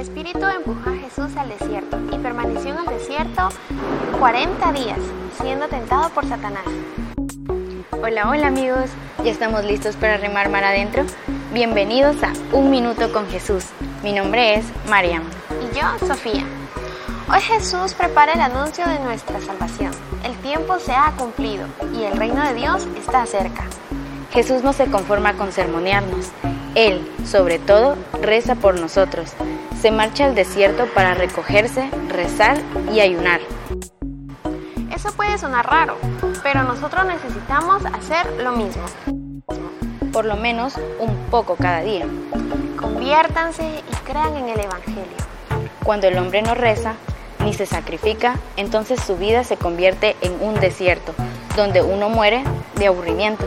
Espíritu empujó a Jesús al desierto y permaneció en el desierto 40 días, siendo tentado por Satanás. Hola, hola amigos, ya estamos listos para remar mar adentro. Bienvenidos a Un Minuto con Jesús. Mi nombre es Mariam. Y yo, Sofía. Hoy Jesús prepara el anuncio de nuestra salvación. El tiempo se ha cumplido y el reino de Dios está cerca. Jesús no se conforma con sermonearnos. Él, sobre todo, reza por nosotros se marcha al desierto para recogerse, rezar y ayunar. Eso puede sonar raro, pero nosotros necesitamos hacer lo mismo. Por lo menos un poco cada día. Conviértanse y crean en el Evangelio. Cuando el hombre no reza, ni se sacrifica, entonces su vida se convierte en un desierto, donde uno muere de aburrimiento.